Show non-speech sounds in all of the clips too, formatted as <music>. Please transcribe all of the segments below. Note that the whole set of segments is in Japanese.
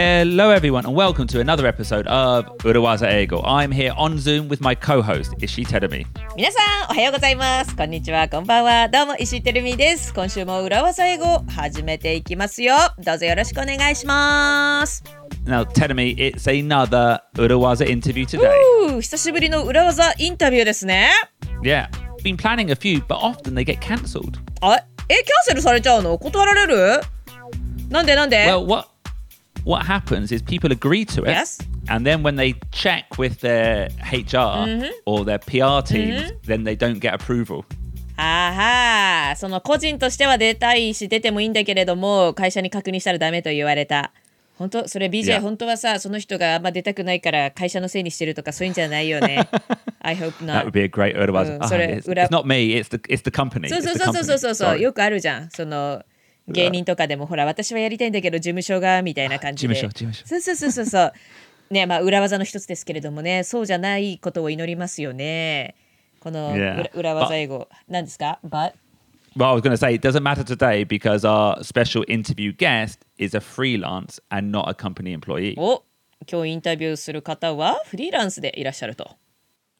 Hello, everyone, and welcome to another episode of Urawaza Ego. I'm here on Zoom with my co host, Ishi Terumi. 皆さんおはようございますこんにちはこんばんはどうも石井てるみです今週も裏技英語始めていきますよどうぞよろしくお願いします Now, Terumi, it's another Urawaza interview today. 久しぶりの裏技インタビューですね Yeah, been planning a few, but often they get cancelled. あえキャンセルされちゃうの断られるなんでなんで Well, what what happens is people agree to it, Yes. and then when they check with their HR or their PR teams, then they don't get approval. あはーその個人としては出たいし出てもいいんだけれども会社に確認したらダメと言われた本当それ BJ、Yeah. 本当はさその人があんま出たくないから会社のせいにしてるとかそういうんじゃないよね I hope That not would be a great Urawaza. Mm, Ah, so it's, ura- it's not me. It's the it's the company. そうそうそうそう.そうそう.よくあるじゃんその芸人とかでもほら私はやりたいんだけど事務所がみたいな感じで事務所事務所そうそうそうそうそうねまあ裏技の一つですけれどもねそうじゃないことを祈りますよねこの.裏裏技英語何ですか But Well, I was going to say it doesn't matter today because our special interview guest is a freelance and not a company employee. お今日インタビューする方はフリーランスでいらっしゃると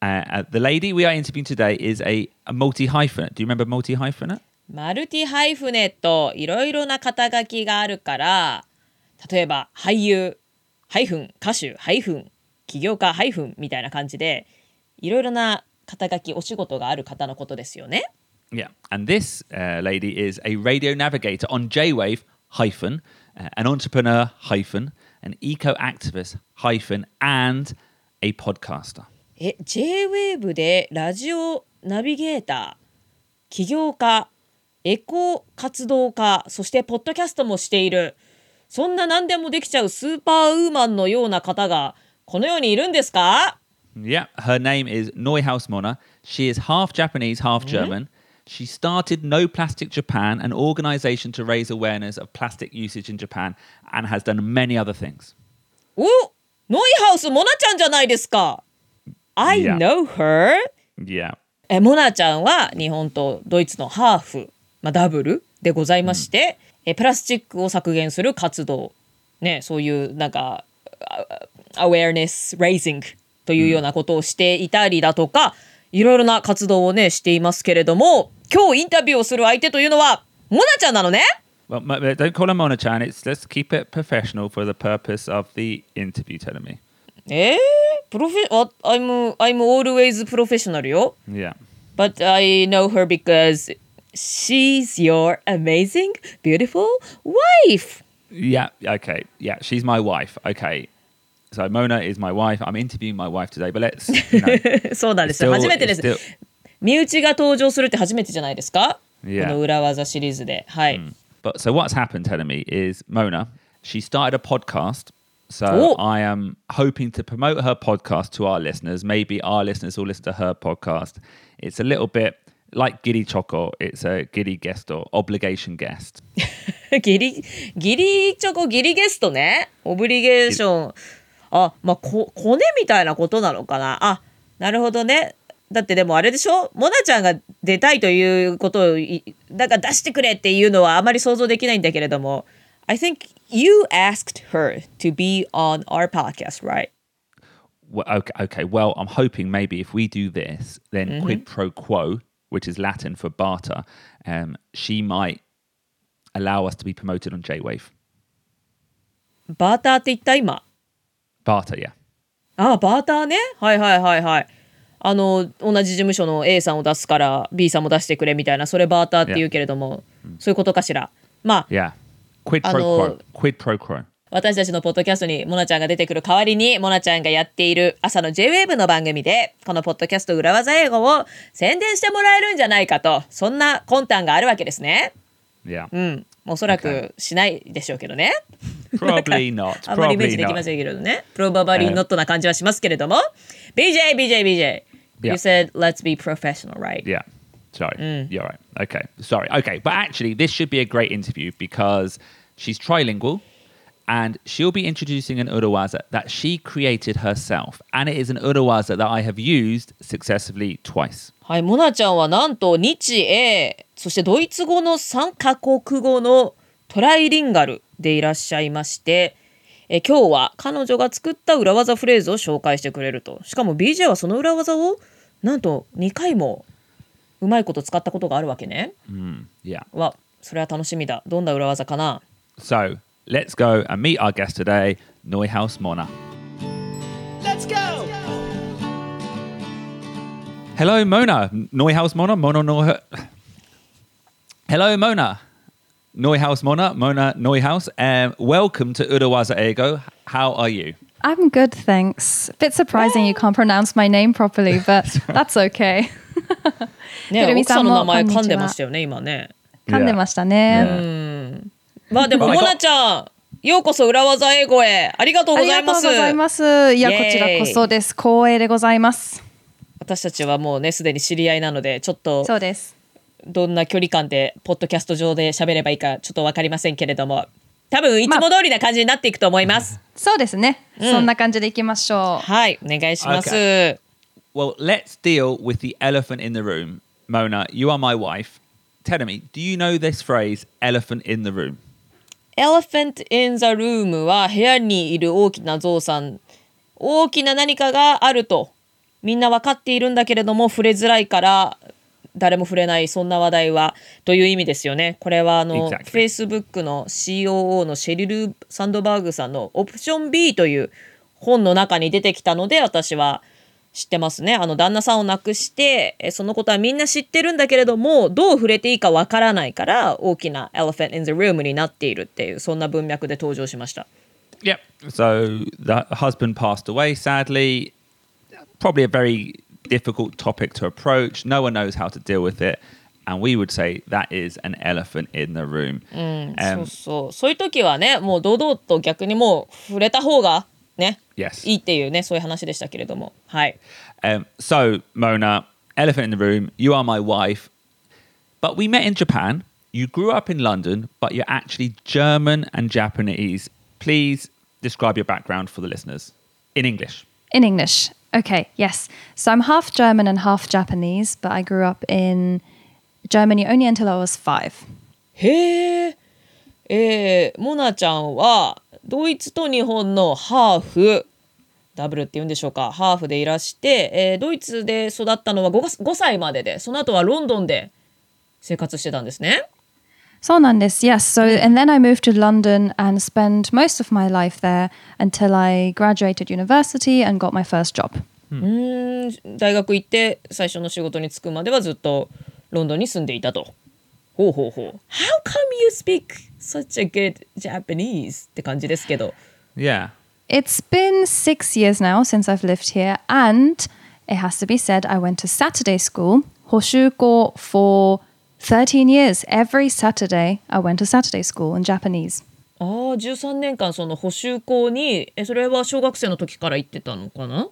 Uh, uh, the lady we are interviewing today is a, a multi hyphenate. Do you remember multi hyphenate? マルティハイフネといろいろな肩書きがあるから例えば俳優ハイフン歌手ハイフン起業家ハイフンみたいな感じでいろいろな肩書きお仕事がある方のことですよね。Yeah. And this uh, lady is a radio navigator on J Wave hyphen, uh, an entrepreneur hyphen, an eco activist hyphen, and a podcaster. え J-WAVE でラジオナビゲーター起業家エコ活動家そしてポッドキャストもしているそんな何でもできちゃうスーパーウーマンのような方がこの世にいるんですか Yeah, her name is Neuhaus Mona. She is half Japanese, half German. She started No Plastic Japan, an organization to raise awareness of plastic usage in Japan, and has done many other things. おノイハウスモナちゃんじゃないですか I Yeah. know her Yeah. えモナちゃんは日本とドイツのハーフ、まあ、ダブルでございまして、えプラスチックを削減する活動ねそういうなんかアウェアネス・レイジングというようなことをしていたりだとか、いろいろな活動をねしていますけれども今日インタビューをする相手というのはモナちゃんなのね Well, m- m- don't call her Mona Chan. It's let's keep it professional for the purpose of the interview. Telling me. えー、プロフェあ I'm, I'm always professional よ Yeah. But I know her because she's your amazing, beautiful wife. Yeah. Okay. Yeah. She's my wife. Okay. So Mona is my wife. I'm interviewing my wife today, but let's. You know, <laughs> そうなんですよ。 still- 初めてです。 still- 身内が登場するって初めてじゃないですか Yeah. この裏技シリーズで。はい。 But so what's happened, telling me, is Mona, she started a podcast. So Oh. I am hoping to promote her podcast to our listeners. Maybe our listeners will listen to her podcast. It's a little bit like Giddy Choco. It's a Giddy guest or obligation guest. ギリ、ギリチョコ、ギリゲストね。オブリゲーション。あ、まあ、こ、コネみたいなことなのかな。あ、なるほどね。だってでもあれでしょモナちゃんが出たいということをい、だから出してくれっていうのはあまり想像できないんだけれども。I think you asked her to be on our podcast, right? Well, okay, okay. Well, I'm hoping maybe if we do this, then quid pro quo, which is Latin for barter, um, she might allow us to be promoted on J Wave. バーターって言った今。 Barter, yeah. あバーターねはいはいはいはいあの同じ事務所の A さんを出すから B さんも出してくれみたいなそれバーターって言うけれども、そういうことかしらまあ Yeah. Quid pro Ano- quo. Quid pro quo. 私たちのポッドキャストにモナちゃんが出てくる代わりにモナちゃんがやっている朝の JWAVE の番組でこのポッドキャスト裏技英語を宣伝してもらえるんじゃないかとそんな魂胆があるわけですね Yeah. うんおそらくしないでしょうけどね Probably not. あんまりイメー Probably ジできま not. せんけれどね。プロババリーノットな感じはしますけれども。BJ, BJ, BJ. You said let's be professional, right? Yeah. Sorry. You're right. Okay. Sorry. Okay. But actually, this should be a great interview because she's trilingual and she'll be introducing an Urawaza that she created herself. And it is an Urawaza that I have used successfully twice. はい、モナちゃんはなんと日英、そしてドイツ語の3カ国語のトライリンガルでいらっしゃいまして、え今日は彼女が作った裏技フレーズを紹介してくれるとしかも BJ はその裏技をなんと2回もうまいこと使ったことがあるわけね Yeah. わそれは楽しみだどんな裏技かな？So let's go and meet our guest today, Neuhaus Mona. Let's go! Hello, Mona. Neuhaus Mona. Mona Neuhaus. Hello, Mona. Neuhaus Mona. Mona Neuhaus. Um, welcome to Urawaza Ego. How are you? I'm good, thanks. bit surprising you can't pronounce my name properly, but <laughs> that's okay. <laughs> ねひろみ奥さんの名前さんも噛んでましたよね今ね噛んでましたね。 まあでもまあモナちゃんようこそ裏技英語へありがとうありがとうございますいや、こちらこそです。光栄でございます。私たちはもうねすでに知り合いなのでちょっとそうです。どんな距離感でポッドキャスト上で喋ればいいかちょっと分かりませんけれども多分いつも通りな感じになっていくと思います、そうですね。そんな感じでいきましょう。はいお願いします、Okay. Well, let's deal with the elephant in the room. Mona, you are my wife. Tell me, do you know this phrase, elephant in the room? Elephant in the room は部屋にいる大きなゾウさん大きな何かがあるとみんな分かっているんだけれども触れづらいから誰も触れないそんな話題はという意味ですよね。これはあの Exactly. Facebook の COO のシェリル・サンドバーグさんのオプション B という本の中に出てきたので私は知ってますね。あの旦那さんを亡くしてえそのことはみんな知ってるんだけれどもどう触れていいかわからないから大きな Elephant in the Room になっているっていうそんな文脈で登場しました。Yep. So the husband passed away, sadly. Probably a very difficult topic to approach. No one knows how to deal with it. And we would say that is an elephant in the room. そう Um, そうそういう時はねもう堂々と逆にもう触れた方がね Yes. いいっていうねそういう話でしたけれどもはい。 Um, so, Mona, elephant in the room, you are my wife. But we met in Japan. You grew up in London, but you're actually German and Japanese. Please describe your background for the listeners in English. In English. Okay, yes. So I'm half German and half Japanese, but I grew up in Germany only until I was five. へえ、えー、モナちゃんは eh, ドイツと日本のハーフダブルって言うんでしょうかハーフでいらして、えードイツで育ったのは 5, 5歳まででその後はロンドンで生活してたんですね。そうなんです。Yes. So, and then I moved to London and spent most of my life there until I graduated university and got my first job. うーん大学行って最初の仕事に就くまではずっとロンドンに住んでいたと。ほうほうほう。How come you speak such a good Japanese? って感じですけど。 Yeah. It's been six years now since I've lived here, and it has to be said, I went to Saturday school, Hoshuko, for 13 years. Every Saturday, I went to Saturday school in Japanese. ああ13年間その補習校にえそれは小学生の時から行ってたのかな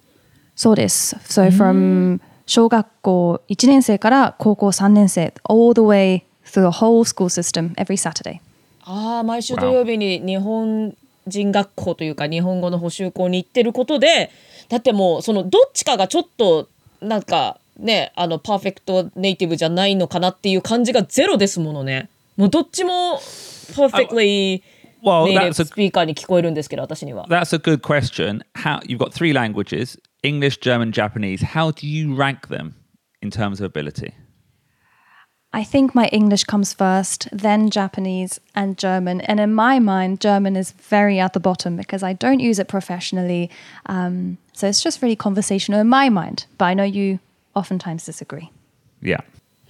そうです。So from 小学校1年生から高校3年生 all the way through the whole school system every Saturday. ああ毎週土曜日に日本人学校というか日本語の補習校に行ってることでだってもうそのどっちかがちょっとなんかねあのパーフェクトネイティブじゃないのかなっていう感じがゼロですものねもうどっちもパーフェクトリー Well, ネイティ that's ブ a スピーカーに聞こえるんですけど私には that's a good question. How you've got three languages: English, German, Japanese. How do you rank them in terms of ability? I think my English comes first, then Japanese and German. And in my mind, German is very at the bottom because I don't use it professionally. Um, so it's just really conversational in my mind. But I know you oftentimes disagree. Yeah.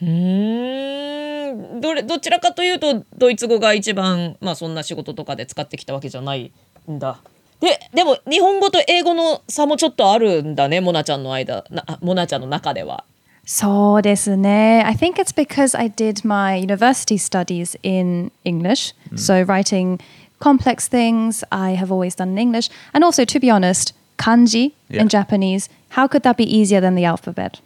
うーんどれどちらかというとドイツ語が一番まあそんな仕事とかで使ってきたわけじゃないんだ。ででも日本語と英語の差もちょっとあるんだねモナちゃんの間なあモナちゃんの中では。そうですね. I think it's because I did my university studies in English. So writing complex things I have always done in English. And also, to be honest, kanji Yeah. in Japanese, how could that be easier than the alphabet?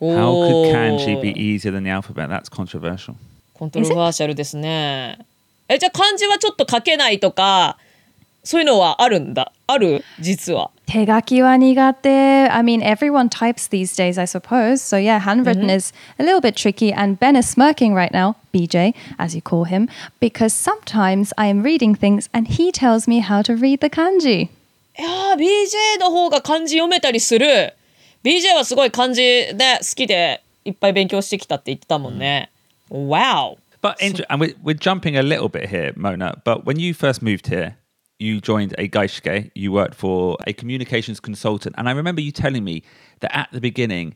How could kanji おー be easier than the alphabet? That's controversial. コントロバーシャルですね。えじゃあ漢字はちょっと書けないとかそういうのはあるんだある実は。 手書きは苦手. I mean, everyone types these days, I suppose. So, yeah, handwritten is a little bit tricky. And Ben is smirking right now, BJ, as you call him, because sometimes I am reading things and he tells me how to read the kanji. いやー BJ の方が漢字読めたりする BJ はすごい漢字ね好きでいっぱい勉強してきたって言ってたもんね、Wow But inter- and we're, we're jumping a little bit here, Mona. But when you first moved here, you joined a Gaishke. You worked for a communications consultant, and I remember you telling me that at the beginning,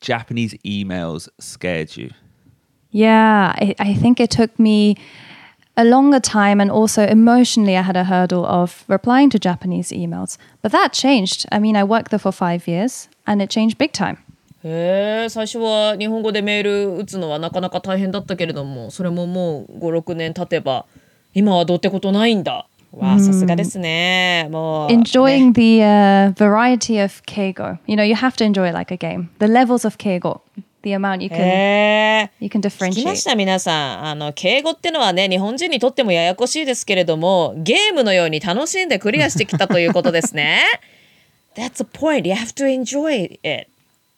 Japanese emails scared you. Yeah, I, I think it took me a longer time and also emotionally I had a hurdle of replying to Japanese emails. But that changed. I mean, I worked there for five years and it changed big time. へえ最初は日本語でメール打つのはなかなか大変だったけれどもそれももう56年経てば今はどうってことないんだ わあさすがですねもう Enjoying ね the uh, variety of keigo. You know, you have to enjoy it like a game. The levels of keigo, the amount you can you can 聞きま differentiate. した皆さんあの敬語ってのはね日本人にとってもややこしいですけれどもゲームのように楽しんでクリアしてきたということですね That's the point you have to enjoy it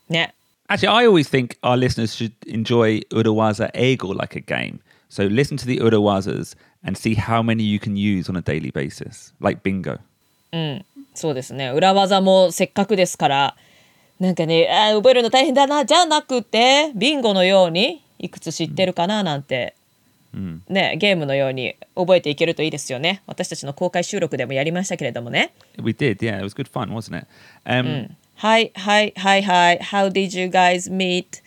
ね Actually, I always think our listeners should enjoy Urawaza Ego like a game. So listen to the Urawazas and see how many you can use on a daily basis, like bingo. そうですね。裏技もせっかくですからなんかねあー覚えるの大変だな。じゃなくてビンゴのようにいくつ知ってるかななんて、ねゲームのように覚えていけるといいですよね。私たちの公開収録でもやりましたけれどもね。We did, yeah. It was good fun, wasn't it? Um, はいはいはいはい How did you guys meet?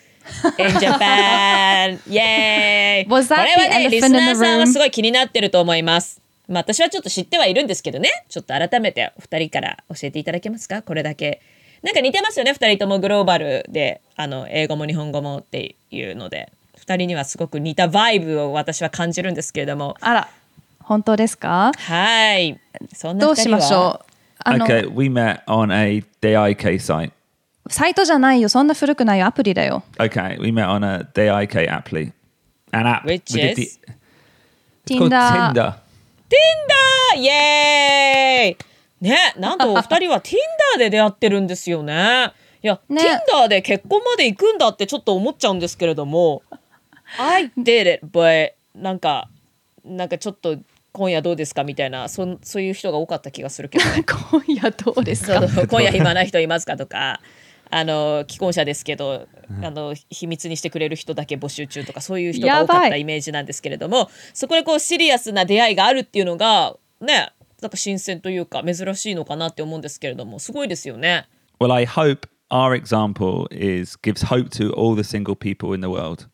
In <laughs> Japan? イエーイ Was that これはねリスナーさんは?すごい気になってると思います。まあ私はちょっと知ってはいるんですけどね。ちょっと改めてお二人から教えていただけますか？これだけ。なんか似てますよね二人とも。グローバルであの英語も日本語もっていうので。二人にはすごく似たバイブを私は感じるんですけれども。あら、本当ですか？はい。そんなどうしましょう？あの、okay, we met on a Daike site. サイトじゃないよ。そんな古くないよ。アプリだよ。Okay, we met on a apply. An app. Which is? it's called Tinder. Tinder. Tinder! イエーイね、なんとお二人は <laughs> Tinder で出会ってるんですよね。いや、ね Tinder で結婚まで行くんだってちょっと思っちゃうんですけれども I did it, but なんか、なんかちょっと今夜どうですかみたいなそんそういう人が多かった気がするけどね。<laughs> 今夜どうですか？今夜暇な人いますかとか。あの既婚者ですけど、あの秘密にしてくれる人だけ募集中とかそういう人が多かったイメージなんですけれどもそこでこうシリアスな出会いがあるっていうのがねなんか新鮮というか珍しいのかなって思うんですけれどもすごいですよね。Well, I hope our example is gives hope to all the single people in the world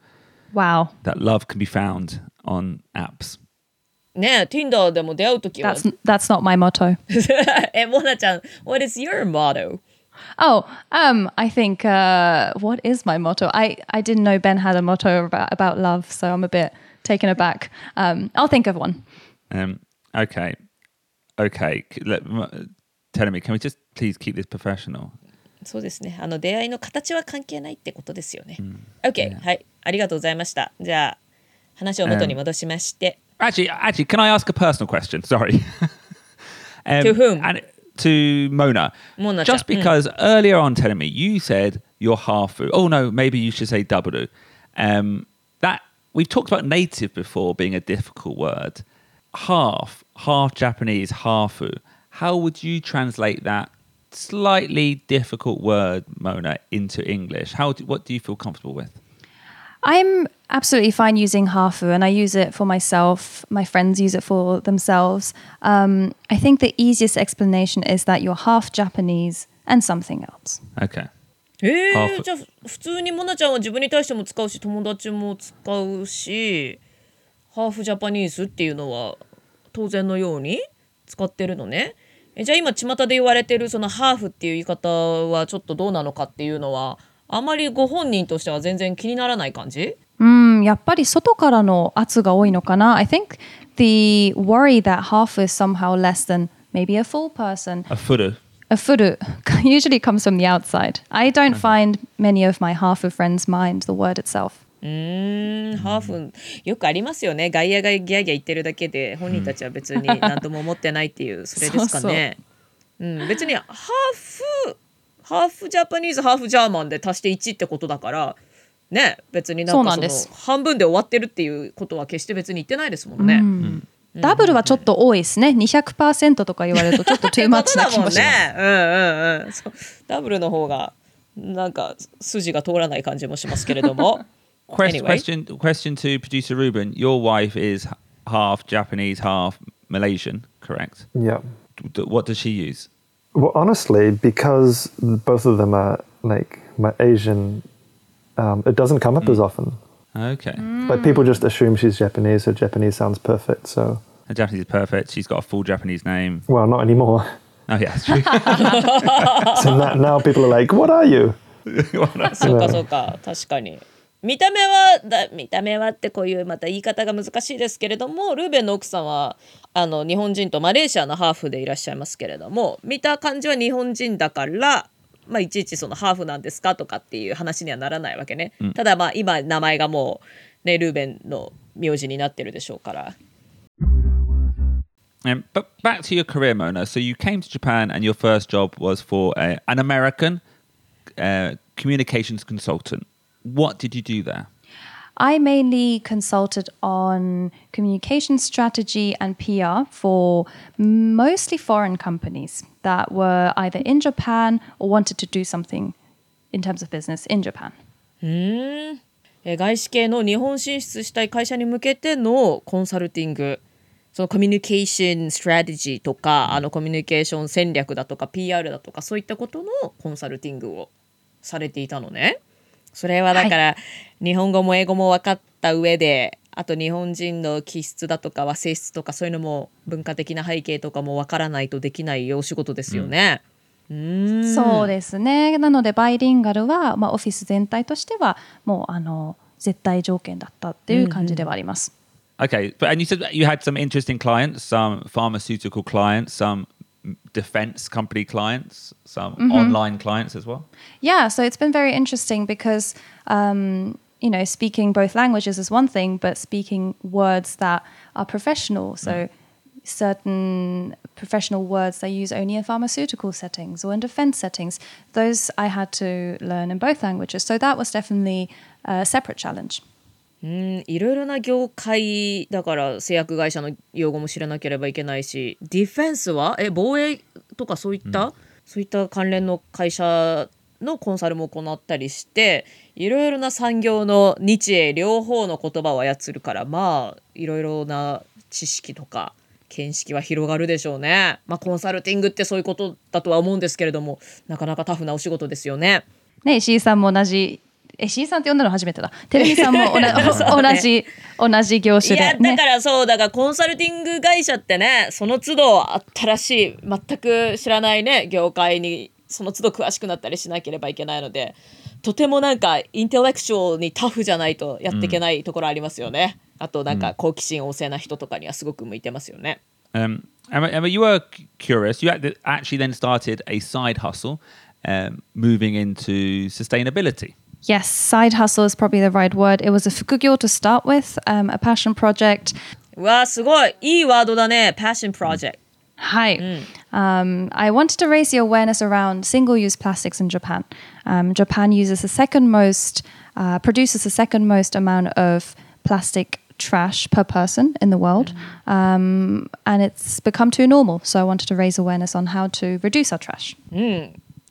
Wow. that love can be found on apps. ね Tinder でも出会う時は That's that's not my motto. えモナちゃん What is your motto? Oh, um, I think uh, what is my motto? I I didn't know Ben had a motto about about love, so I'm a bit taken aback. Um, I'll think of one. Um, okay, okay. c- Let, m- tell me, can we just please keep this professional? そうですね。あの出会いの形は関係ないってことですよね。OK、はい、ありがとうございました。じゃあ話を元に戻しまして、 Actually, actually, can I ask a personal question? Sorry. <laughs> Um, To whom? And to Mona. Mona-chan, Just because earlier on telling me you said you're halfu. Oh no, maybe you should say double. Um, that we've talked about native before being a difficult word. Half, half Japanese, halfu. How would you translate that slightly difficult word, Mona, into English? How? Do, what do you feel comfortable with? I'm absolutely fine using hafu, and I use it for myself. My friends use it for themselves. Um, I think the easiest explanation is that you're half Japanese and something else. Okay. えー、ハーフじゃあ普通にモナちゃんは自分に対しても使うし友達も使うしハーフジャパニーズっていうのは当然のように使ってるのね。えじゃあ今巷で言われてるそのハーフっていう言い方はちょっとどうなのかっていうのはあまりご本人としては全然気にならない感じうん、やっぱり外からの圧が多いのかな I think the worry that half is somehow less than maybe a full person, A furu. a furu, usually comes from the outside. I don't find many of my half friends mind the word itself. うーんハーフよくありますよね外野がギャーギャー言ってるだけで本人たちは別に何とも思ってないっていうそれですかね。うん、別にハーフハーフジャパニーズハーフジャーマンで足して1ってことだからね別になんかそのそうなんです半分で終わってるっていうことは決して別に言ってないですもんね。ダブルはちょっと多いですね。200%とか言われると <laughs> ちょっと much ことだもんな気もします。ね。うんうんうん。そうダブルの方がなんか筋が通らない感じもしますけれども。<laughs> Quest- Anyway. Question question to producer Ruben. Your wife is half Japanese, half Malaysian, correct? Yeah. What does she use? Well, honestly, because both of them are like my Asian, um, it doesn't come up as often. Okay. Like people just assume she's Japanese, so Japanese sounds perfect. So, Her Japanese is perfect. She's got a full Japanese name. well, not anymore. Oh yeah, that's true. <laughs> So now, now people are like, "What are you?" <laughs> <laughs> そうかそうか確かに。 見た目はだ見た目はってこういうまた言い方が難しいですけれどもルーベンの奥さんはあの日本人とマレーシアのハーフでいらっしゃいますけれども見た感じは日本人だから、まあ、いちいちそのハーフなんですかとかっていう話にはならないわけね、ただまあ今名前がもう、ね、ルーベンの名字になってるでしょうから。um, but back to your career, Mona. So you came to Japan, and your first job was for a, an American uh, communications consultant. What did you do there? I mainly consulted on communication strategy and PR for mostly foreign companies that were either in Japan or wanted to do something in terms of business in Japan. えー外資系の日本進出したい会社に向けてのコンサルティングそのコミュニケーションストラテジーとかあのコミュニケーション戦略だとか PR だとかそういったことのコンサルティングをされていたのね。それはだから、日本語も英語も分かった上であと日本人の気質だとか和性質とかそういうのも文化的な背景とかも分からないとできないお仕事ですよね。そうですね。なのでバイリンガルは、まあ、オフィス全体としてはもうあの絶対条件だったっていう感じではあります。Okay, but and you said you had some interesting clients, some pharmaceutical clients, some defense company clients, some online clients as well. Yeah, so it's been very interesting because, um, you know, speaking both languages is one thing, but speaking words that are professional. So certain professional words they use only in pharmaceutical settings or in defense settings, those I had to learn in both languages. So that was definitely a separate challenge. うんいろいろな業界だから製薬会社の用語も知らなければいけないしディフェンスは？え防衛とかそういった、そういった関連の会社のコンサルも行ったりしていろいろな産業の日英両方の言葉を操るからまあいろいろな知識とか見識は広がるでしょうね。まあコンサルティングってそういうことだとは思うんですけれどもなかなかタフなお仕事ですよね。ね、石井さんも同じ、石井さんって呼んだの初めてだ。テレビさんも <laughs> 同じ、同じ業種いやで、ねだか。らそうだからコンサルティング会社ってねその都度新しい全く知らないね業界にその都度詳しくなったりしなければいけないのでとてもなんかインテレクチュアルにタフじゃないとやっていけないところありますよね、あとなんか好奇心旺盛な人とかにはすごく向いてますよね Um, Emma, Emma, you were c- curious. You actually then started a side hustle, um, moving into sustainability. Yes, side hustle is probably the right word. It was a fukugyo to start with, um, a passion project. うわーすごいいいワードだね Passion Project Hi. Um, I wanted to raise the awareness around single use plastics in Japan. Um, Japan uses the second most, uh, produces the second most amount of plastic trash per person in the world. Um, and it's become too normal. So I wanted to raise awareness on how to reduce our trash.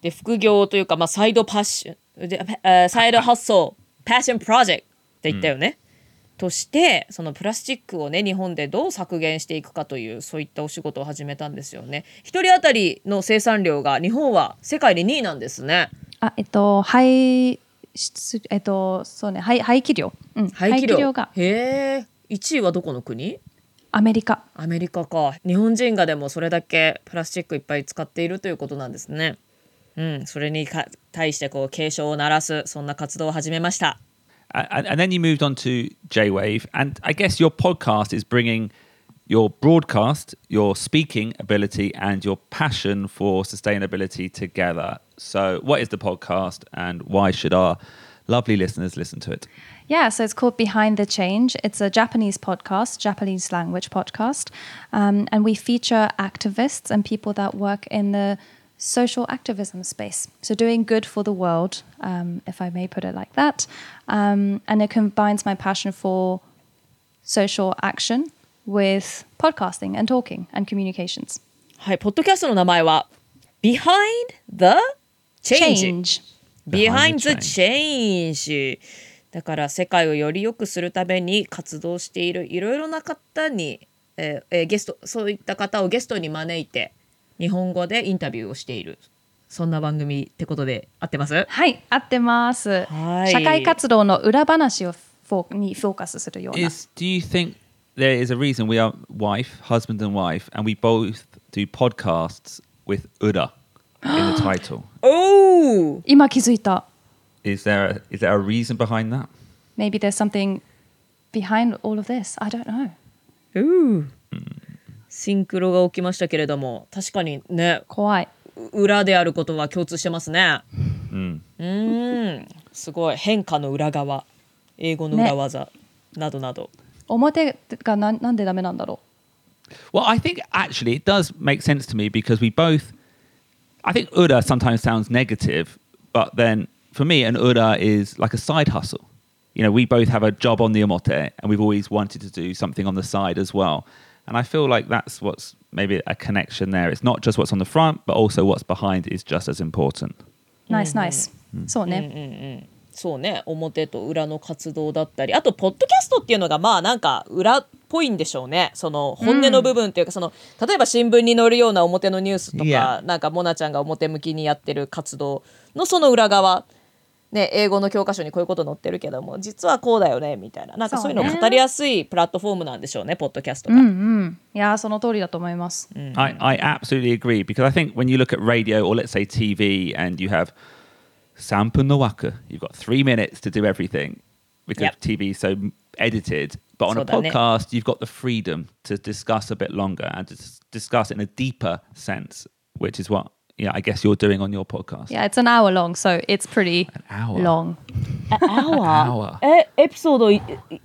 で副業というか、まあ、サイドパッション でえーサイド発想パッションプロジェクトって言ったよね、としてそのプラスチックをね日本でどう削減していくかというそういったお仕事を始めたんですよね。一人当たりの生産量が日本は世界で2位なんですね。あ、えっと、排出、えっと、そうね、排排気量。うん、排気量。が。へえ。1位はどこの国？アメリカ。アメリカか。日本人がでもそれだけプラスチックいっぱい使っているということなんですねうんそれにか対してこう警鐘を鳴らすそんな活動を始めました A- And, and then you moved on to J Wave. And I guess your podcast is bringing your broadcast, your speaking ability, and your passion for sustainability together. So, what is the podcast and why should our lovely listeners listen to it? Yeah, so it's called Behind the Change. It's a Japanese podcast, Japanese language podcast. Um, and we feature activists and people that work in the social activism space. So doing good for the world, um, if I may put it like that. Um, and it combines my passion for social action with podcasting and talking and communications. はい、ポッドキャストの名前は Behind the Change。Change. Behind the Change。だから世界をより良くするために活動しているいろいろな方に、えーえーゲストそういった方をゲストに招いて日本語でインタビューをしているそんな番組ってことで合ってますはい、合ってます。はい社会活動の裏話をフォーにフォーカスするような。Is do you think there is a reason we are wife, husband, and wife, and we both do podcasts with Uda in the title? おお今気づいた。Is there a, is there a reason behind that? Maybe there's something behind all of this. I don't know. シンクロが起きましたけれども確かにね怖い。裏であることは共通してますね Mm. うーんすごい変化の裏側英語の裏技、などなど表がななんでダメなんだろ Well, I think actually it does make sense to me because we both. I think Uda sometimes sounds negative, but then for me, an Uda is like a side hustle. You know, we both have a job on the Omote and we've always wanted to do something on the side as well. And I feel like that's what's maybe a connection there. It's not just what's on the front, but also what's behind is just as important. う。ナイスナイス。そうね。そうね表と裏の活動だったりあとポッドキャストっていうのがまあなんか裏っぽいんでしょうねその本音の部分っていうか、その例えば新聞に載るような表のニュースとか、Yeah. なんかモナちゃんが表向きにやってる活動のその裏側ね、英語の教科書にこういうこと載ってるけども実はこうだよねみたいななんかそういうのを語りやすいプラットフォームなんでしょうねポッドキャストが。うんうん。いやー、その通りだと思います。I, I absolutely agree because I think when you look at radio or let's say TV and you have Sampun no Waka, you've got three minutes to do everything because Yep. TV is so edited. But on a podcast, you've got the freedom to discuss a bit longer and to discuss it in a deeper sense, which is what yeah, I guess you're doing on your podcast. Yeah, it's an hour long, so it's pretty An hour. long. hour. えエピソード1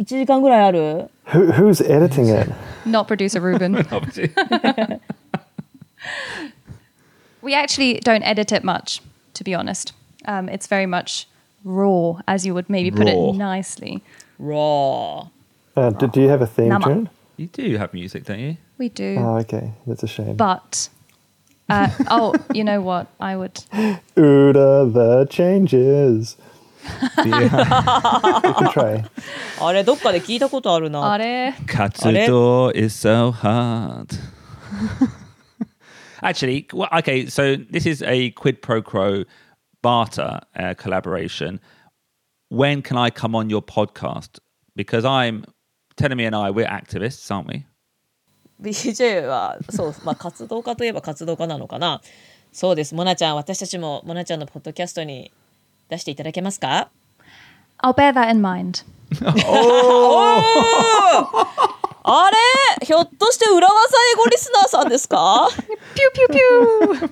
時間ぐらいある Who, who's editing it? Not producer Ruben. we actually don't edit it much, to be honest. Um, it's very much raw, as you would maybe put Raw. it nicely. raw Uh, do, do you have a theme Nama. tune? you do have music, don't you? We do. Oh, okay. That's a shame. but, uh, <laughs> oh, you know what? I would. Uda the changes. <laughs> Do you- You can try. <laughs> あれどっかで聞いたことあるな。あれ Katsudo is so hard. Actually, well, okay, so this is a quid pro quo barter uh, collaboration. When can I come on your podcast? Because I'm, Tenemy and I, we're activists, aren't we? BJ はそう、まあ、活動家といえば活動家なのかなそうですモナちゃん私たちもモナちゃんのポッドキャストに出していただけますか I'll bear that in mind. あれひょっとして裏技英語リスナーさんですか Pew pew pew.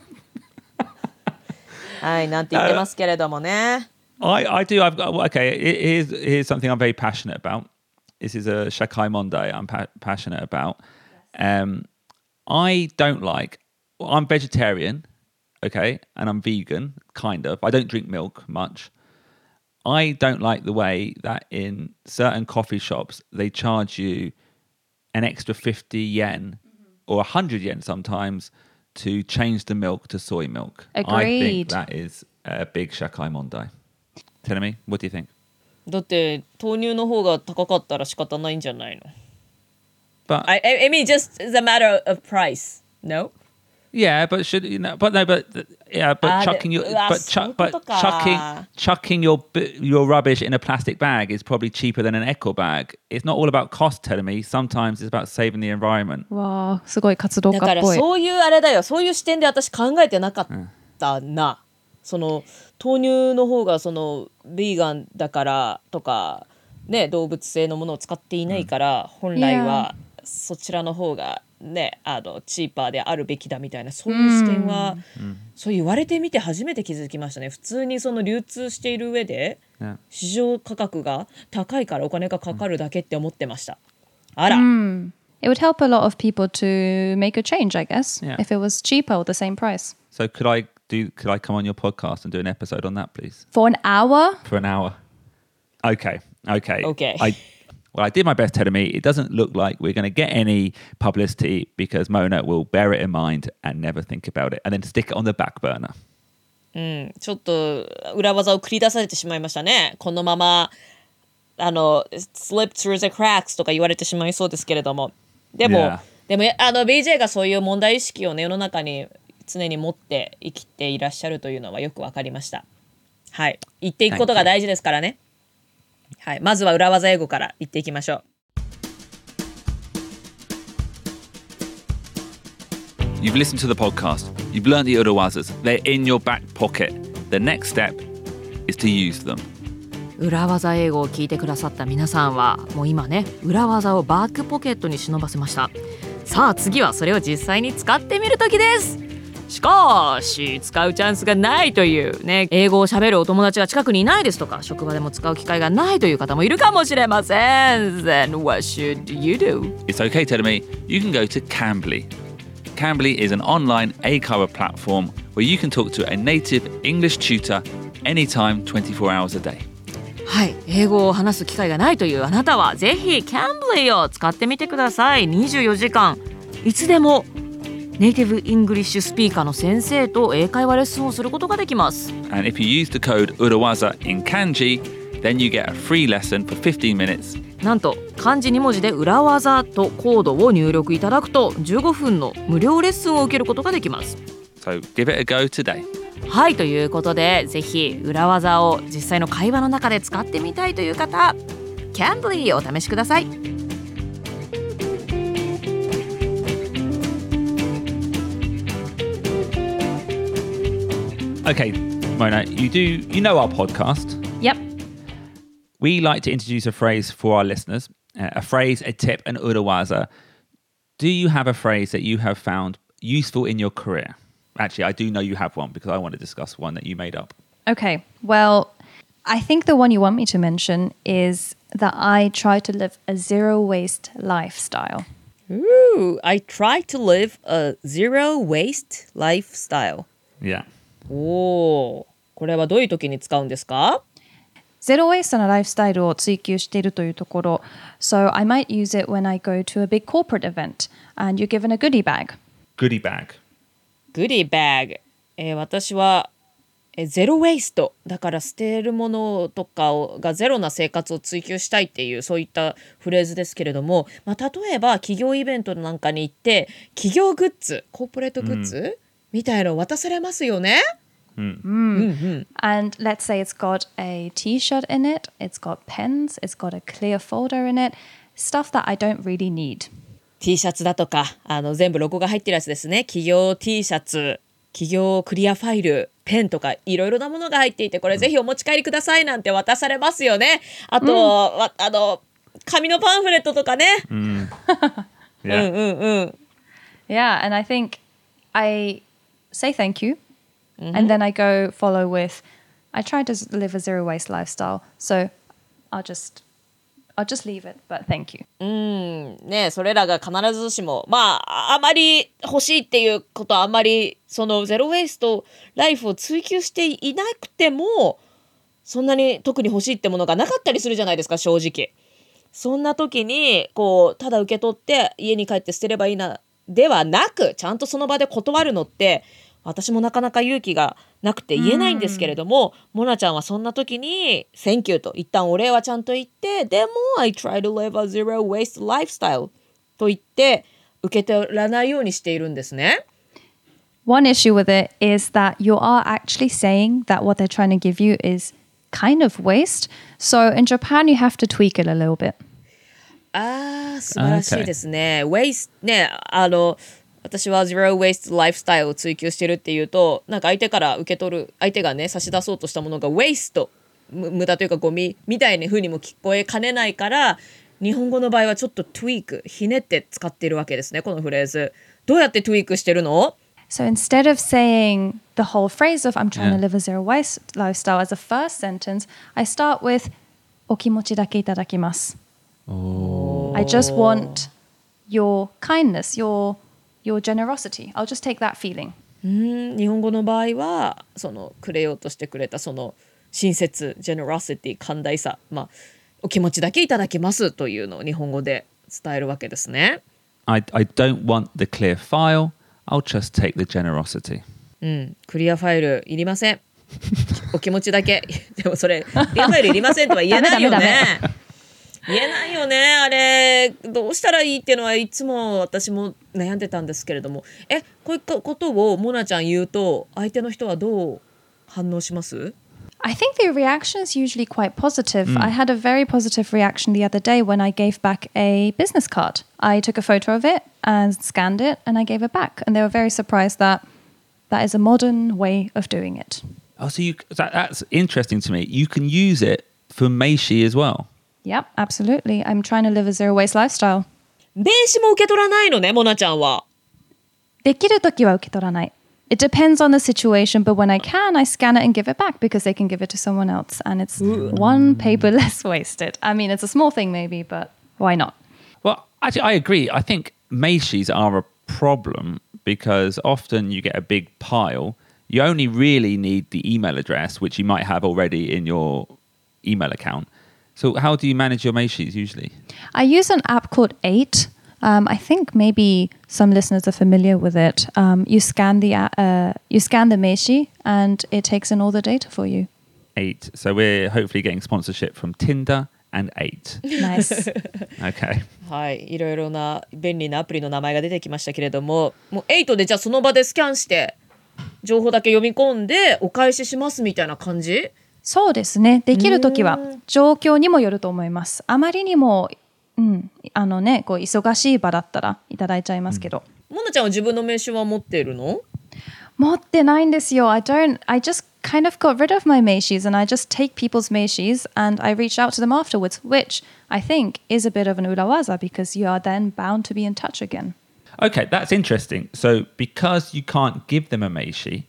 はいなんて言ってますけれどもね I, I do. I've got okay. he- Here's here's something I'm very passionate about. This is a shakai monday I'm pa- passionate about. Um, I don't like. Well, I'm vegetarian, okay, and I'm vegan, kind of. I don't drink milk much. I don't like the way that in certain coffee shops they charge you an extra 50 yen or 100 yen sometimes to change the milk to soy milk. I Agreed. think that is a big shakai monday. Tell me, what do you think? だって豆乳の方が高かったら仕方ないんじゃないの But I, I I mean just the matter of price no? yeah, but should you know? But no, but yeah, but Ah, chucking your ah, but chuck but そういうことか。chucking chucking your your rubbish in a plastic bag is probably cheaper than an eco bag. It's not all about cost, telling me. Sometimes it's about saving the environment. わあ、すごい活動家だからっぽい。そういうあれだよそういう視点で私考えてなかったな、その豆乳の方がそのビーガンだからとかね動物性のものを使っていないから、本来はそちらの方がねあのチーパーであるべきだみたいなそういう視点は、そう言われてみて初めて気づきましたね普通にその流通している上で Yeah. 市場価格が高いからお金がかかるだけって思ってました。あら、It would help a lot of people to make a change, I guess, Yeah. if it was cheaper or the same price. So could I do? Could I come on your podcast and do an episode on that, please, For an hour, for an hour? Okay. Okay. Okay. I. Well, I did my best, Telemi. It doesn't look like we're going to get any publicity because Mona will bear it in mind and never think about it and then stick it on the back burner. ちょっと裏技を繰り出されてしまいましたね。このままあの slip through the cracks とか言われてしまいそうですけれども。でも、Yeah. でもあの BJ がそういう問題意識をね世の中に常に持って生きていらっしゃるというのはよくわかりました。はい。言っていくことが大事ですからね。はい。まずは裏技英語から言っていきましょう。You've listened to the podcast. You've learned the Urawazas. They're in your back pocket. The next step is to use them. 裏技英語を聞いてくださった皆さんはもう今ね裏技をバックポケットに忍ばせましたさあ次はそれを実際に使ってみる時ですしかし使うチャンスがないというね英語を喋るお友達が近くにいないですとか職場でも使う機会がないという方もいるかもしれません Then what should you do? It's okay, Telemi. You can go to Cambly. Cambly is an online A-cover platform where you can talk to a native English tutor anytime, 24 hours a day. はい、英語を話す機会がないというあなたはぜひ Cambly を使ってみてください24時間いつでも native English speaker の先生と英会話レッスンをすることができます And if you use the code 裏技 in kanji, then you get a free lesson for 15 minutes. なんと漢字2文字で裏技とコードを入力いただくと15分の無料レッスンを受けることができます So give it a go today. はいということでぜひ裏技を実際の会話の中で使ってみたいという方 Cambly をお試しください Okay, Mona, you do you know our podcast? yep. We like to introduce a phrase for our listeners, uh, a phrase, a tip, an urawaza. Do you have a phrase that you have found useful in your career? Actually, I do know you have one because I want to discuss one that you made up. Okay. Well, I think the one you want me to mention is that I try to live a zero waste lifestyle. Ooh, I try to live a zero waste lifestyle. Yeah. おお、これはどういう時に使うんですか？ゼロ・ウェイストなライフスタイルを追求しているというところ。So I might use it when I go to a big corporate event and you're given a goodie bag. Goodie bag. グリーバッグ、えー私はえーゼロ・ウェイストだから捨てるものとかをがゼロな生活を追求したいっていうそういったフレーズですけれども、まあ、例えば企業イベントなんかに行って企業グッズコーポレートグッズ、みたいの渡されますよね？And let's say it's got a t shirt in it, it's got pens, it's got a clear folder in it, stuff that I don't really need. T シャツだとかあの全部ロゴが入ってるやつですね。企業 T シャツ企業クリアファイルペンとかいろいろなものが入っていてこれぜひお持ち帰りくださいなんて渡されますよね。あと、わあの紙のパンフレットとかね。<laughs> Yeah. うんうんうん。Yeah, and I think I say thank you and then I go follow with I try to live a zero waste lifestyle. So I'll just I'll just leave it, but thank you. ねそれらが必ずしもまああまり欲しいっていうことはあんまりそのゼロ・ウェイストライフを追求していなくてもそんなに特に欲しいってものがなかったりするじゃないですか正直。そんな時にこうただ受け取って家に帰って捨てればいいなではなくちゃんとその場で断るのって私もなかなか勇気がなくて言えないんですけれども、モナちゃんはそんな時に「Thank you」と一旦お礼はちゃんと言ってでも「I try to live a zero waste lifestyle」と言って受け取らないようにしているんですね。One issue with it is that you are actually saying that what they're trying to give you is kind of waste. So in Japan, you have to tweak it a little bit. ああ素晴らしいですね。ウェイスねあの私はゼロ・ウェイスト・ライフスタイルを追求してるっていうとなんか相手から受け取る相手がね差し出そうとしたものがウェイストむ無駄というかゴミみたいな風にも聞こえかねないから日本語の場合はちょっとトゥイークひねって使っているわけですねこのフレーズ。どうやってトゥイークしてるの？So instead of saying the whole phrase of I'm trying Yeah. to live a zero waste lifestyle as a first sentence, I start with お気持ちだけいただきます. I just want your kindness, your your generosity. I'll just take that feeling. うん日本語の場合はそのくれようとしてくれたその親切 generosity 寛大さまあお気持ちだけいただきますというのを日本語で伝えるわけですね。I, I don't want the clear file. I'll just take the generosity. うん、クリアファイルいりません。お気持ちだけ。<laughs> でもそれ、クリアファイルいりませんとは言えないよね。言えないよね。あれ、どうしたらいいっていうのはいつも私も悩んでたんですけれども。え、こういったことをモナちゃん言うと、相手の人はどう反応します I think the reaction is usually quite positive. I had a very positive reaction the other day when I gave back a business card. I took a photo of it and scanned it and I gave it back. And they were very surprised that that is a modern way of doing it. Oh, so you that, that's interesting to me. You can use it for Meishi as well. Yep, absolutely. I'm trying to live a zero waste lifestyle. 名刺も受け取らないのね、モナちゃんは。できるときは受け取らない. It depends on the situation, but when I can, I scan it and give it back because they can give it to someone else. And it's one paper less <laughs> wasted. I mean, it's a small thing maybe, but why not? Well, actually, I agree. I think Meishis are a problem because often you get a big pile. You only really need the email address, which you might have already in your email account. So, how do you manage your Meishis usually? I use an app called Eight. Um, I think maybe some listeners are familiar with it. Um, you scan the a- uh, you scan the Meishi, and it takes in all the data for you. Eight. So, we're hopefully getting sponsorship from Tinder and Eight. Nice. <laughs> Okay. はい、いろいろな便利なアプリの名前が出てきましたけれども、もう8でじゃあその場でスキャンして、情報だけ読み込んでお返ししますみたいな感じ そうですね。できるときは状況にもよると思います。あまりにも、うん、あのね、こう忙しい場だったらいただいちゃいますけど。モナちゃんは自分の名刺は持っているの持ってないんですよ。I don't, I just kind of got rid of my meishis and I just take people's meishis and I reach out to them afterwards, which I think is a bit of an urawaza because you are then bound to be in touch again. Okay, that's interesting. So, because you can't give them a Meishi,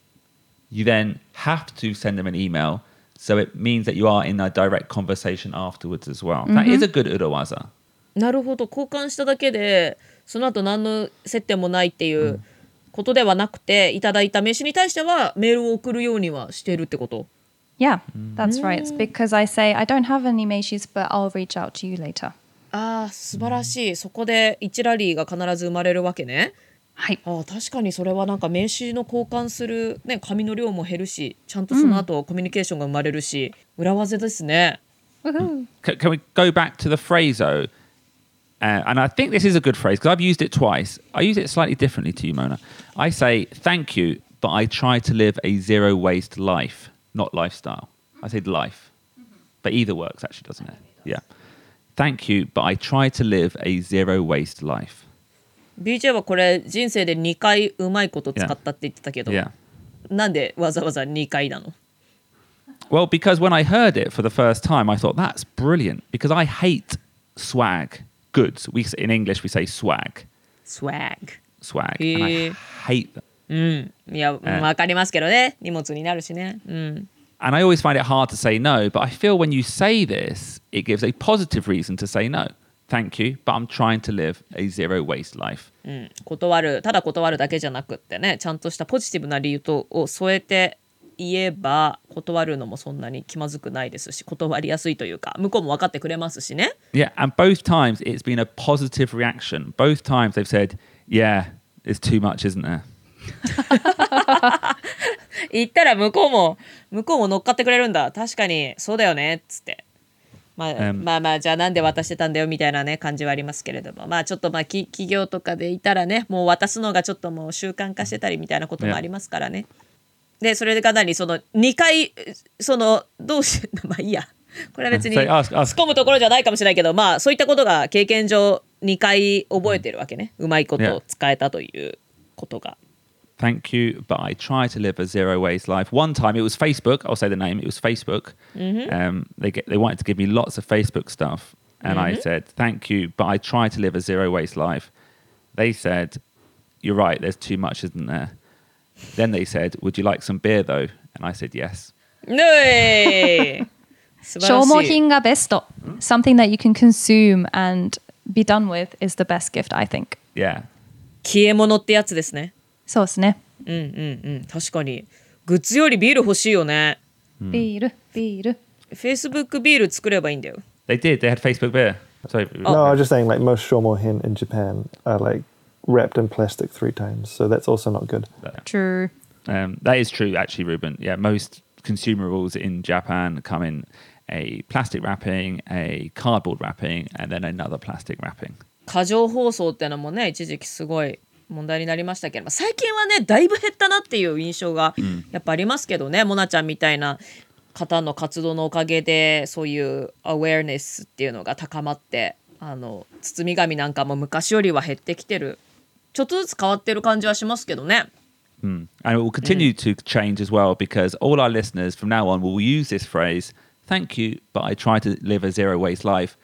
you then have to send them an email. So, it means that you are in a direct conversation afterwards as well. That is a good Urawaza. なるほど交換しただけでその後何の接点もないっていうことではなくて、いただいた名刺に対してはメールを送るようにはしてるってこと Yeah, that's right. It's because I say I don't have any meishis, but I'll reach out to you later. ああ素晴らしいそこで1ラリーが必ず生まれるわけねはい。ああ確かにそれはなんか名刺の交換する、ね、紙の量も減るしちゃんとその後、コミュニケーションが生まれるし裏技ですね. Can, can we go back to the phrase though? Uh, and I think this is a good phrase because I've used it twice. I use it slightly differently to you, Mona. I say thank you, but I try to live a zero waste life, not lifestyle. I said life, but either works actually, doesn't it? Yeah. Thank you, but I try to live a zero waste life. BJ はこれ人生で2回うまいこと使ったって言ってたけど、Yeah. なんでわざわざ2回なの Well, because when I heard it for the first time, I thought that's brilliant because I hate swag goods. We in English we say swag, swag swag, and I Eh. hate them. うんいやわかりますけどね荷物になるしねうん And I always find it hard to say no, but I feel when you say this, it gives a positive reason to say no. Thank you, but I'm trying to live a zero waste life. うん、断るただ断るだけじゃなくってねちゃんとしたポジティブな理由とを添えて言えば断るのもそんなに気まずくないですし断りやすいというか向こうも分かってくれますしね Yeah, and both times it's been a positive reaction. Both times they've said, "Yeah, it's too much, isn't there?" 言ったら向こうも向こうも乗っかってくれるんだ確かにそうだよねっつって。まあ、うん。まあまあじゃあなんで渡してたんだよみたいなね感じはありますけれども。まあちょっとまあき企業とかでいたらねもう渡すのがちょっともう習慣化してたりみたいなこともありますからね。でそれが何その2回そのどうしまあいいや。これは別に突.っ込むところじゃないかもしれないけどまあそういったことが経験上2回覚えてるわけね。うまいことを使えたということが。Thank you, but I try to live a zero waste life. One time it was Facebook. I'll say the name. It was Facebook. Um, they get they wanted to give me lots of Facebook stuff, and I said thank you, but I try to live a zero waste life. They said, "You're right. There's too much, isn't there?" Then they said, "Would you like some beer, though?" And I said, "Yes." ぬい<laughs> 素晴消耗らしい品がベスト。Something that you can consume and be done with is the best gift, I think. Yeah. 消え物ってやつですね そうですね。うんうんうん確かにグッズよりビール欲しいよねビール、ビール。Facebook ビール作ればいいんだよ They did. They had Facebook beer. Sorry. No, I was just saying, like most shomohin in Japan are like wrapped in plastic three times, so that's also not good. True. Um, that is true, actually, Ruben. Yeah, most consumables in Japan come in a plastic wrapping, a cardboard wrapping, and then another plastic wrapping. 過剰包装ってのもね一時期すごい問題になりましたけど最近はねだいぶ減ったなっていう印象がやっぱありますけどね、モナちゃんみたいな方の活動のおかげでそういうアウェアネスっていうのが高まってあの包み紙なんかも昔よりは減ってきてるちょっとずつ変わってる感じはしますけどね。And it will continue to change as well because all our listeners from now on will use this phrase thank you, but I try to live a zero waste life.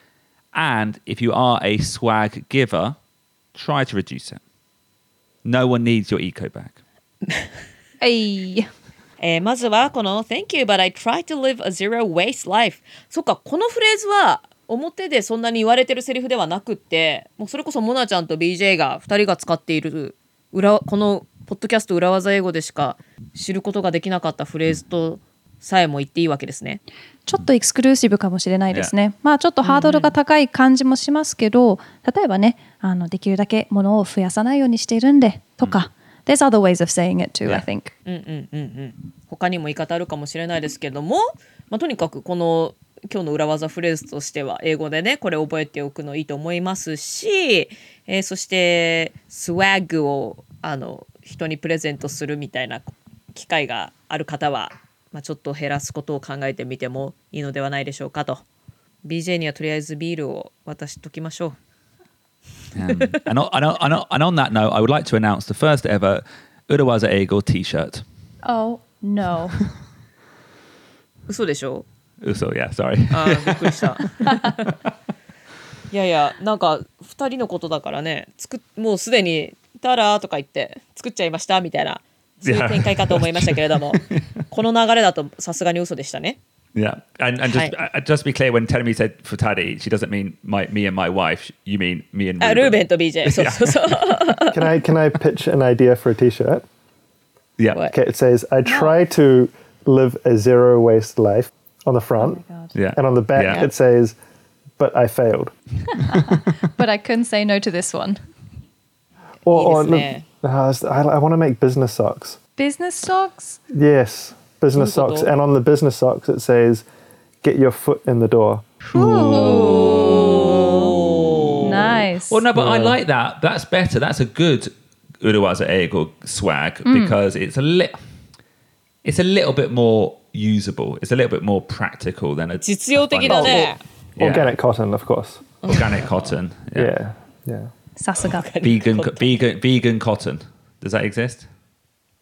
And if you are a swag giver, try to reduce it. No one needs your eco bag. はい。えーまずはこの「Thank you, but I try to live a zero waste life」そっかこのフレーズは表でそんなに言われてるセリフではなくってもうそれこそモナちゃんと BJ が2人が使っている裏このポッドキャスト裏技英語でしか知ることができなかったフレーズとさえも言っていいわけですね。ちょっとエクスクルーシブかもしれないですね。まあちょっとハードルが高い感じもしますけど、例えばね、あのできるだけ物を増やさないようにしているんでとか、There's other ways of saying it too, I think. うんうんうんうん、他にも言い方あるかもしれないですけども、まあ、とにかくこの今日の裏技フレーズとしては英語でねこれ覚えておくのいいと思いますし、えーそしてスワッグをあの人にプレゼントするみたいな機会がある方は、まあ、ちょっと減らすことを考えてみてもいいのではないでしょうかと BJ にはとりあえずビールを渡しときましょう。Um, and, on, and, on, and on- that note, I would like to announce the first ever Urawaza Eagle t shirt. Oh no. <laughs> 嘘でしょ？Uso, yeah, sorry. あ <laughs> ーびっくりした <laughs> いやいやなんか2人のことだからね作っもうすでに「たら」とか言って作っちゃいましたみたいなそういう展開かと思いましたけれどもこの流れだとさすがに嘘でしたね Yeah, <laughs> and and just Hi. uh, just to be clear, when Telemi said futari, she doesn't mean my me and my wife. You mean me and あ Ruben. ルーベンと BJ そ<laughs> うそうそう <laughs> Can I can I pitch an idea for a T-shirt? Yeah, What? Okay, it says I try to live a zero waste life on the front, yeah, and on the back Yeah. it says, "But I failed." But I couldn't say no to this one. Or, or oh, uh, I, I want to make business socks. Business socks? Yes, business Google socks. Door. And on the business socks, it says, "Get your foot in the door." Ooh. Nice. Well, no, but yeah. I like that. That's better. That's a good Urawaza Eagle swag mm. because it's a li- it's a little bit more usable. It's a little bit more practical than a, It's oh, yeah. organic cotton, of course. Organic cotton. <laughs> Yeah. yeah. yeah. Sasaga. vegan, cotton. vegan, vegan cotton. Does that exist?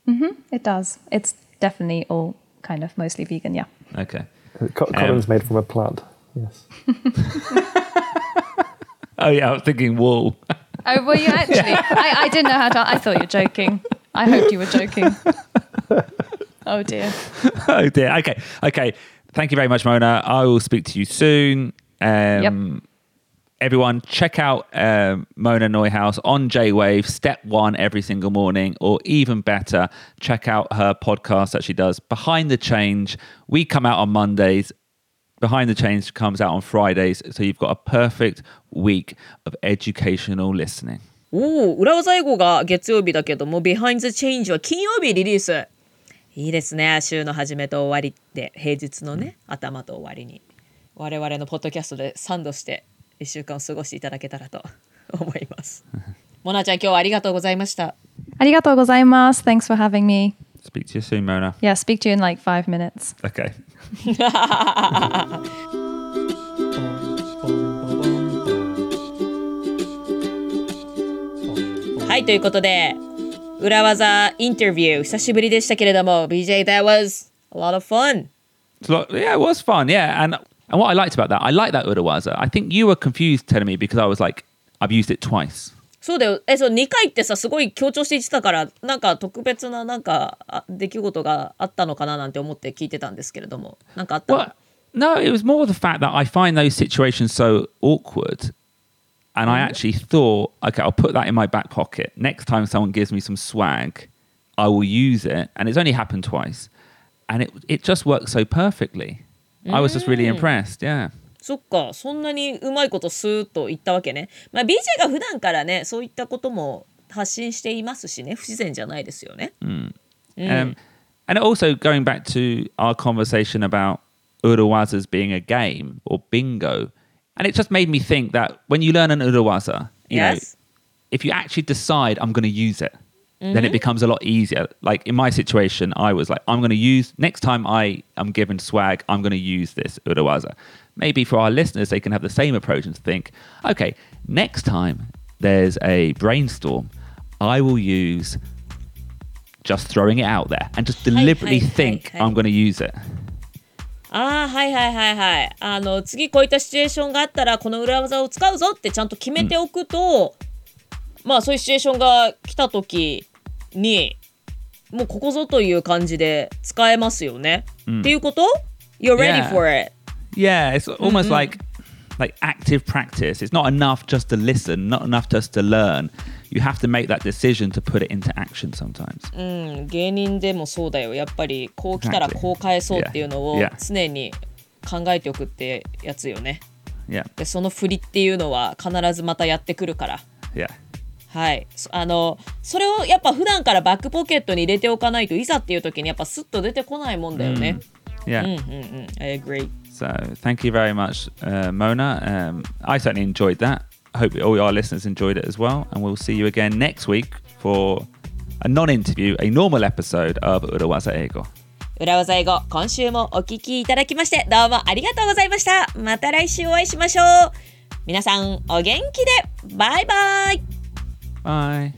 Mm-hmm, it does. It's definitely all kind of mostly vegan. Yeah. Okay. Um, cotton's um, made from a plant. Yes. <laughs> oh yeah, I was thinking wool. Oh, were you actually? <laughs> Yeah. I, I, didn't know how to. I thought you were joking. I hoped you were joking. <laughs> Oh dear. oh dear. Okay. Okay. Thank you very much, Mona. I will speak to you soon. Um, yep Everyone, check out um, Mona Neuhaus on J Wave, step one every single morning, or even better, check out her podcast that she does, Behind the Change. We come out on Mondays. Behind the Change comes out on Fridays. So you've got a perfect week of educational listening. おお裏技英語が月曜日だけども Behind the Change は金曜日リリースいいですね週の始めと終わりで平日のね頭と終わりに我々のポッドキャストでサンドして 1週間を過ごしていただけたらと思いますモナちゃん今日はありがとうございましたありがとうございます. Thanks for having me. Speak to you soon, Mona. Yeah, speak to you in like five minutes. Okay. はいということで裏技インタビュー久しぶりでしたけれども BJ that was a lot of fun lot- yeah, it was fun. Yeah, and and what I liked about that, I like that Urawaza. I think you were confused telling me because I was like, I've used it twice. そうだよ。え、そう、2回ってさ、すごい強調して言ってたから、なんか特別ななんかあ出来事があったのかななんて思って聞いてたんですけれども。なんかあったの Well, no, it was more the fact that I find those situations so awkward. And I actually thought, okay, I'll put that in my back pocket. Next time someone gives me some swag, I will use it. And it's only happened twice. And it, it just worked so perfectly. I was just really impressed. Yeah. そっか、そんなにうまいことスーッと言ったわけね。まあ BJ が普段からね、そういったことも発信していますしね、不自然じゃないですよね。 Um, and also going back to our conversation about Uruwazas being a game or bingo, and it just made me think that when you learn an Uruwaza, you know, Yes. if you actually decide I'm going to use it, then it becomes a lot easier. Like in my situation, I was like, I'm going to use next time I am given swag, I'm going to use this Uruwaza. Maybe for our listeners, they can have the same approach and think, okay, next time there's a brainstorm, I will use just throwing it out there and just deliberately hi, hi, think hi. I'm going to use it. ああ、はいはいはいはい。あの、次こういったシチュエーションがあったら、この裏技を使うぞってちゃんと決めておくと、 まあそういうシチュエーションが来た時に、もうここぞという感じで使えますよね。っていうこと ?You're ready Yeah. for it. Yeah, it's almost like like active practice. It's not enough just to listen, not enough just to learn. You have to make that decision to put it into action sometimes. うん、芸人でもそうだよ。やっぱりこう来たらこう返そうっていうのを.常に考えておくってやつよね。Yeah, で、その振りっていうのは必ずまたやってくるから。yeah, はい、そあのそれをやっぱ普段からバックポケットに入れておかないといざっていう時にやっぱスッと出てこないもんだよね。yeah. うんうんうん。I agree. So thank you very much, uh, Mona. Um, I certainly enjoyed that. I hope all our listeners enjoyed it as well. And we'll see you again next week for a non-interview, a normal episode of Urawaza Ego. 裏技英語今週もお聞きいただきましてどうもありがとうございました。また来週お会いしましょう。皆さんお元気でバイバイ Bye.